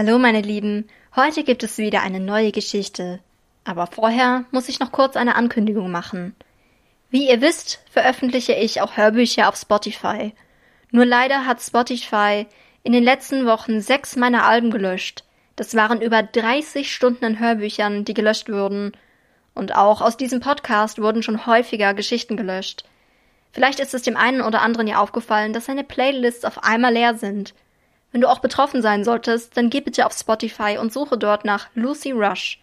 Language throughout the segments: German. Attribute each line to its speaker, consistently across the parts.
Speaker 1: Hallo meine Lieben, heute gibt es wieder eine neue Geschichte. Aber vorher muss ich noch kurz eine Ankündigung machen. Wie ihr wisst, veröffentliche ich auch Hörbücher auf Spotify. Nur leider hat Spotify in den letzten Wochen sechs meiner Alben gelöscht. Das waren über 30 Stunden an Hörbüchern, die gelöscht wurden. Und auch aus diesem Podcast wurden schon häufiger Geschichten gelöscht. Vielleicht ist es dem einen oder anderen ja aufgefallen, dass seine Playlists auf einmal leer sind – wenn du auch betroffen sein solltest, dann geh bitte auf Spotify und suche dort nach Lucy Rush.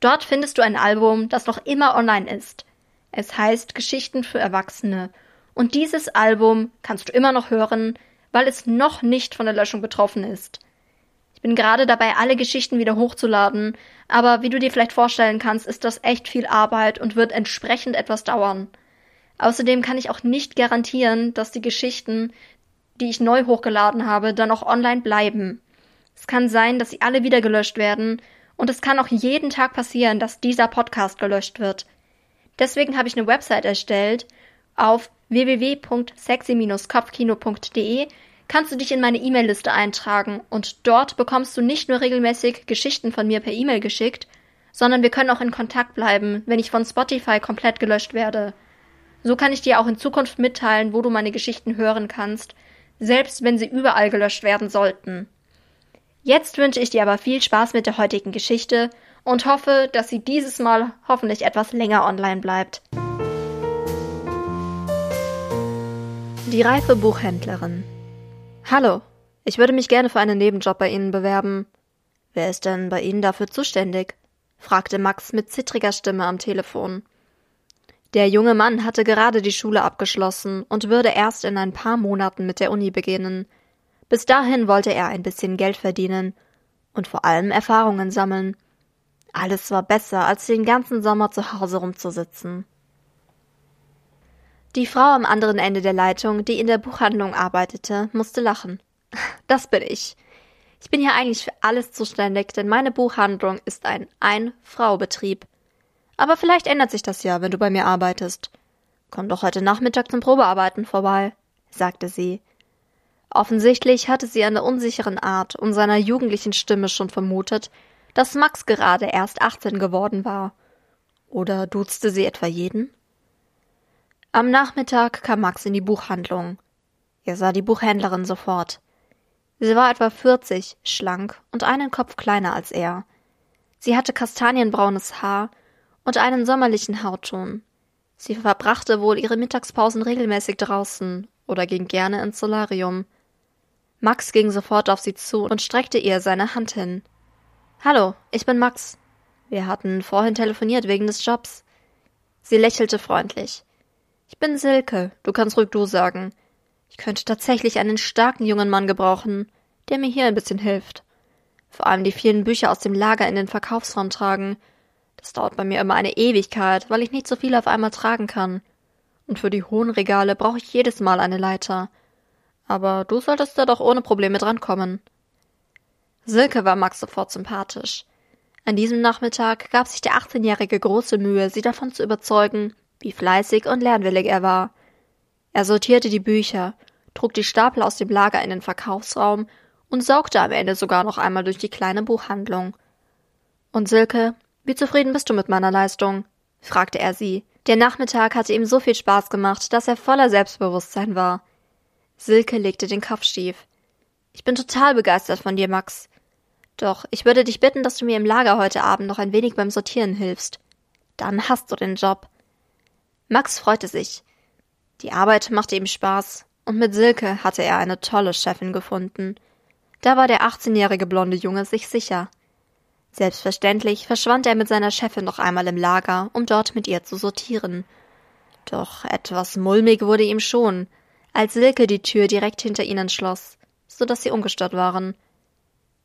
Speaker 1: Dort findest du ein Album, das noch immer online ist. Es heißt Geschichten für Erwachsene. Und dieses Album kannst du immer noch hören, weil es noch nicht von der Löschung betroffen ist. Ich bin gerade dabei, alle Geschichten wieder hochzuladen, aber wie du dir vielleicht vorstellen kannst, ist das echt viel Arbeit und wird entsprechend etwas dauern. Außerdem kann ich auch nicht garantieren, dass die Geschichten, die ich neu hochgeladen habe, dann auch online bleiben. Es kann sein, dass sie alle wieder gelöscht werden und es kann auch jeden Tag passieren, dass dieser Podcast gelöscht wird. Deswegen habe ich eine Website erstellt. Auf www.sexy-kopfkino.de kannst du dich in meine E-Mail-Liste eintragen und dort bekommst du nicht nur regelmäßig Geschichten von mir per E-Mail geschickt, sondern wir können auch in Kontakt bleiben, wenn ich von Spotify komplett gelöscht werde. So kann ich dir auch in Zukunft mitteilen, wo du meine Geschichten hören kannst selbst wenn sie überall gelöscht werden sollten. Jetzt wünsche ich dir aber viel Spaß mit der heutigen Geschichte und hoffe, dass sie dieses Mal hoffentlich etwas länger online bleibt. Die reife Buchhändlerin. Hallo, ich würde mich gerne für einen Nebenjob bei Ihnen bewerben. Wer ist denn bei Ihnen dafür zuständig? fragte Max mit zittriger Stimme am Telefon. Der junge Mann hatte gerade die Schule abgeschlossen und würde erst in ein paar Monaten mit der Uni beginnen. Bis dahin wollte er ein bisschen Geld verdienen und vor allem Erfahrungen sammeln. Alles war besser, als den ganzen Sommer zu Hause rumzusitzen. Die Frau am anderen Ende der Leitung, die in der Buchhandlung arbeitete, musste lachen. Das bin ich. Ich bin hier eigentlich für alles zuständig, denn meine Buchhandlung ist ein Ein-Frau-Betrieb. Aber vielleicht ändert sich das ja, wenn du bei mir arbeitest. Komm doch heute Nachmittag zum Probearbeiten vorbei, sagte sie. Offensichtlich hatte sie an der unsicheren Art und seiner jugendlichen Stimme schon vermutet, dass Max gerade erst 18 geworden war. Oder duzte sie etwa jeden? Am Nachmittag kam Max in die Buchhandlung. Er sah die Buchhändlerin sofort. Sie war etwa 40, schlank und einen Kopf kleiner als er. Sie hatte kastanienbraunes Haar und einen sommerlichen Hautton. Sie verbrachte wohl ihre Mittagspausen regelmäßig draußen oder ging gerne ins Solarium. Max ging sofort auf sie zu und streckte ihr seine Hand hin. Hallo, ich bin Max. Wir hatten vorhin telefoniert wegen des Jobs. Sie lächelte freundlich. Ich bin Silke, du kannst ruhig du sagen. Ich könnte tatsächlich einen starken jungen Mann gebrauchen, der mir hier ein bisschen hilft. Vor allem die vielen Bücher aus dem Lager in den Verkaufsraum tragen, das dauert bei mir immer eine Ewigkeit, weil ich nicht so viel auf einmal tragen kann. Und für die hohen Regale brauche ich jedes Mal eine Leiter. Aber du solltest da doch ohne Probleme drankommen. Silke war Max sofort sympathisch. An diesem Nachmittag gab sich der 18-Jährige große Mühe, sie davon zu überzeugen, wie fleißig und lernwillig er war. Er sortierte die Bücher, trug die Stapel aus dem Lager in den Verkaufsraum und saugte am Ende sogar noch einmal durch die kleine Buchhandlung. Und Silke, wie zufrieden bist du mit meiner Leistung? fragte er sie. Der Nachmittag hatte ihm so viel Spaß gemacht, dass er voller Selbstbewusstsein war. Silke legte den Kopf schief. Ich bin total begeistert von dir, Max. Doch ich würde dich bitten, dass du mir im Lager heute Abend noch ein wenig beim Sortieren hilfst. Dann hast du den Job. Max freute sich. Die Arbeit machte ihm Spaß, und mit Silke hatte er eine tolle Chefin gefunden. Da war der 18-jährige blonde Junge sich sicher. Selbstverständlich verschwand er mit seiner Chefin noch einmal im Lager, um dort mit ihr zu sortieren. Doch etwas mulmig wurde ihm schon, als Silke die Tür direkt hinter ihnen schloss, so dass sie ungestört waren.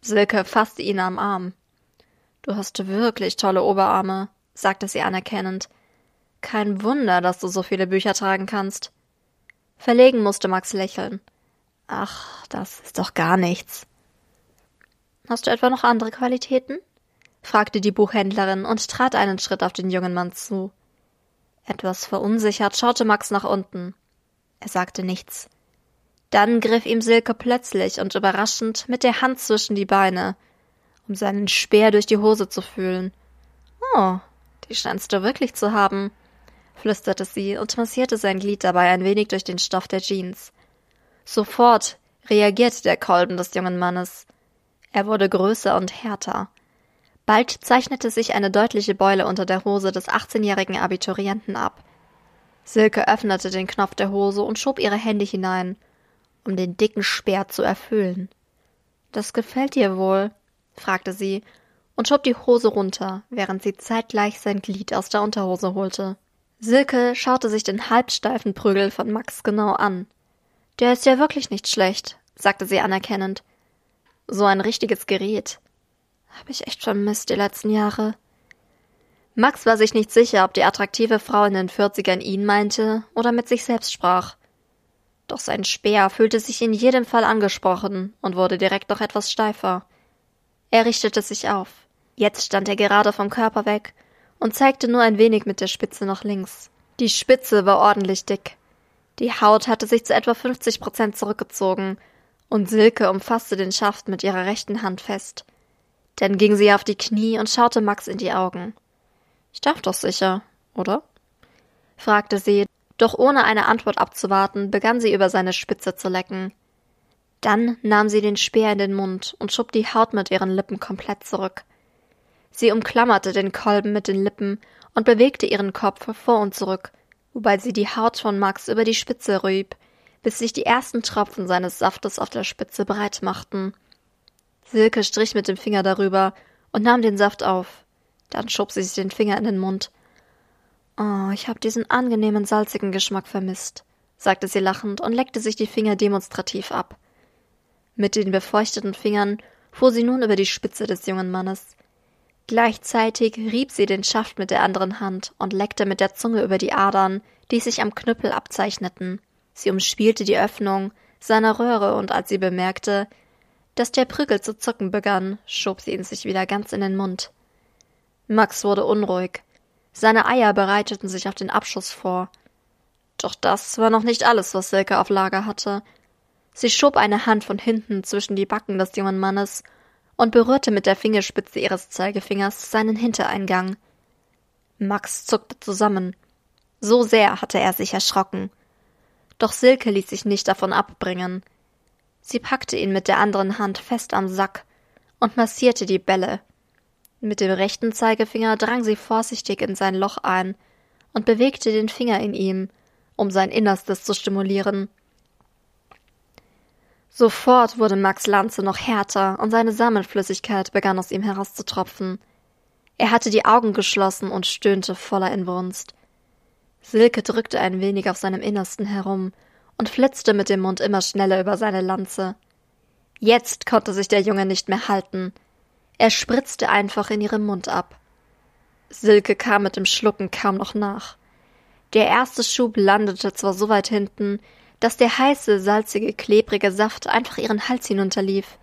Speaker 1: Silke fasste ihn am Arm. Du hast wirklich tolle Oberarme, sagte sie anerkennend. Kein Wunder, dass du so viele Bücher tragen kannst. Verlegen musste Max lächeln. Ach, das ist doch gar nichts. Hast du etwa noch andere Qualitäten? fragte die Buchhändlerin und trat einen Schritt auf den jungen Mann zu. Etwas verunsichert schaute Max nach unten. Er sagte nichts. Dann griff ihm Silke plötzlich und überraschend mit der Hand zwischen die Beine. um seinen Speer durch die Hose zu fühlen. Oh, die scheinst du wirklich zu haben, flüsterte sie und massierte sein Glied dabei ein wenig durch den Stoff der Jeans. Sofort reagierte der Kolben des jungen Mannes. Er wurde größer und härter. Bald zeichnete sich eine deutliche Beule unter der Hose des 18-jährigen Abiturienten ab. Silke öffnete den Knopf der Hose und schob ihre Hände hinein, um den dicken Speer zu erfüllen. Das gefällt dir wohl? fragte sie und schob die Hose runter, während sie zeitgleich sein Glied aus der Unterhose holte. Silke schaute sich den halbsteifen Prügel von Max genau an. Der ist ja wirklich nicht schlecht, sagte sie anerkennend. So ein richtiges Gerät. Hab ich echt vermisst die letzten Jahre. Max war sich nicht sicher, ob die attraktive Frau in den Vierzigern ihn meinte oder mit sich selbst sprach. Doch sein Speer fühlte sich in jedem Fall angesprochen und wurde direkt noch etwas steifer. Er richtete sich auf. Jetzt stand er gerade vom Körper weg und zeigte nur ein wenig mit der Spitze nach links. Die Spitze war ordentlich dick. Die Haut hatte sich zu etwa 50 Prozent zurückgezogen und Silke umfasste den Schaft mit ihrer rechten Hand fest. Dann ging sie auf die Knie und schaute Max in die Augen. Ich darf doch sicher, oder? fragte sie, doch ohne eine Antwort abzuwarten, begann sie über seine Spitze zu lecken. Dann nahm sie den Speer in den Mund und schob die Haut mit ihren Lippen komplett zurück. Sie umklammerte den Kolben mit den Lippen und bewegte ihren Kopf vor und zurück, wobei sie die Haut von Max über die Spitze rieb, bis sich die ersten Tropfen seines Saftes auf der Spitze breit machten. Silke strich mit dem Finger darüber und nahm den Saft auf. Dann schob sie sich den Finger in den Mund. Oh, ich habe diesen angenehmen salzigen Geschmack vermisst, sagte sie lachend und leckte sich die Finger demonstrativ ab. Mit den befeuchteten Fingern fuhr sie nun über die Spitze des jungen Mannes. Gleichzeitig rieb sie den Schaft mit der anderen Hand und leckte mit der Zunge über die Adern, die sich am Knüppel abzeichneten. Sie umspielte die Öffnung seiner Röhre und als sie bemerkte, dass der Prügel zu zucken begann, schob sie ihn sich wieder ganz in den Mund. Max wurde unruhig. Seine Eier bereiteten sich auf den Abschuss vor. Doch das war noch nicht alles, was Silke auf Lager hatte. Sie schob eine Hand von hinten zwischen die Backen des jungen Mannes und berührte mit der Fingerspitze ihres Zeigefingers seinen Hintereingang. Max zuckte zusammen. So sehr hatte er sich erschrocken. Doch Silke ließ sich nicht davon abbringen. Sie packte ihn mit der anderen Hand fest am Sack und massierte die Bälle. Mit dem rechten Zeigefinger drang sie vorsichtig in sein Loch ein und bewegte den Finger in ihm, um sein Innerstes zu stimulieren. Sofort wurde Max Lanze noch härter und seine Samenflüssigkeit begann aus ihm herauszutropfen. Er hatte die Augen geschlossen und stöhnte voller Inbrunst. Silke drückte ein wenig auf seinem Innersten herum und flitzte mit dem Mund immer schneller über seine Lanze. Jetzt konnte sich der Junge nicht mehr halten. Er spritzte einfach in ihrem Mund ab. Silke kam mit dem Schlucken kaum noch nach. Der erste Schub landete zwar so weit hinten, dass der heiße, salzige, klebrige Saft einfach ihren Hals hinunterlief.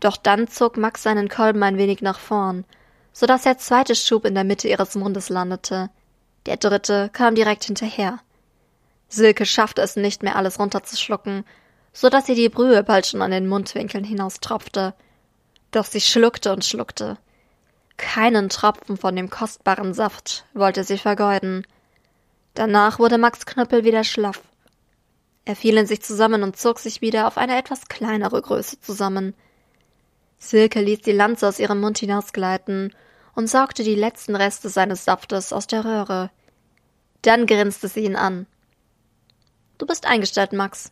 Speaker 1: Doch dann zog Max seinen Kolben ein wenig nach vorn, so dass der zweite Schub in der Mitte ihres Mundes landete. Der dritte kam direkt hinterher. Silke schaffte es nicht mehr, alles runterzuschlucken, so dass ihr die Brühe bald schon an den Mundwinkeln hinaustropfte. Doch sie schluckte und schluckte. Keinen Tropfen von dem kostbaren Saft wollte sie vergeuden. Danach wurde Max Knüppel wieder schlaff. Er fiel in sich zusammen und zog sich wieder auf eine etwas kleinere Größe zusammen. Silke ließ die Lanze aus ihrem Mund hinausgleiten und saugte die letzten Reste seines Saftes aus der Röhre. Dann grinste sie ihn an. Du bist eingestellt, Max.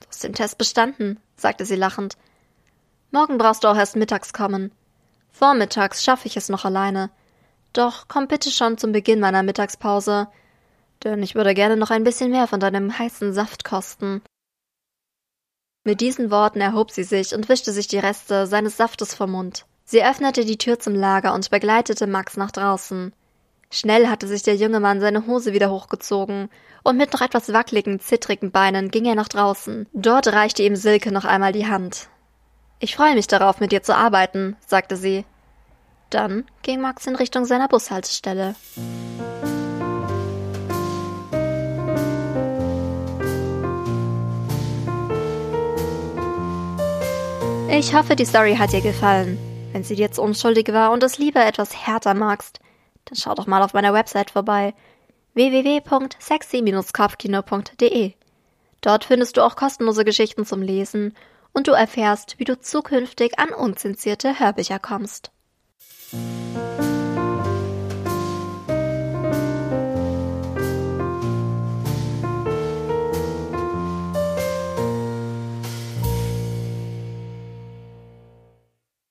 Speaker 1: Du hast den Test bestanden, sagte sie lachend. Morgen brauchst du auch erst mittags kommen. Vormittags schaffe ich es noch alleine. Doch komm bitte schon zum Beginn meiner Mittagspause, denn ich würde gerne noch ein bisschen mehr von deinem heißen Saft kosten. Mit diesen Worten erhob sie sich und wischte sich die Reste seines Saftes vom Mund. Sie öffnete die Tür zum Lager und begleitete Max nach draußen. Schnell hatte sich der junge Mann seine Hose wieder hochgezogen, und mit noch etwas wackeligen, zittrigen Beinen ging er nach draußen. Dort reichte ihm Silke noch einmal die Hand. Ich freue mich darauf, mit dir zu arbeiten, sagte sie. Dann ging Max in Richtung seiner Bushaltestelle. Ich hoffe, die Story hat dir gefallen. Wenn sie dir jetzt unschuldig war und es lieber etwas härter magst, dann schau doch mal auf meiner Website vorbei www.sexy-kopfkino.de. Dort findest du auch kostenlose Geschichten zum Lesen und du erfährst, wie du zukünftig an unzensierte Hörbücher kommst.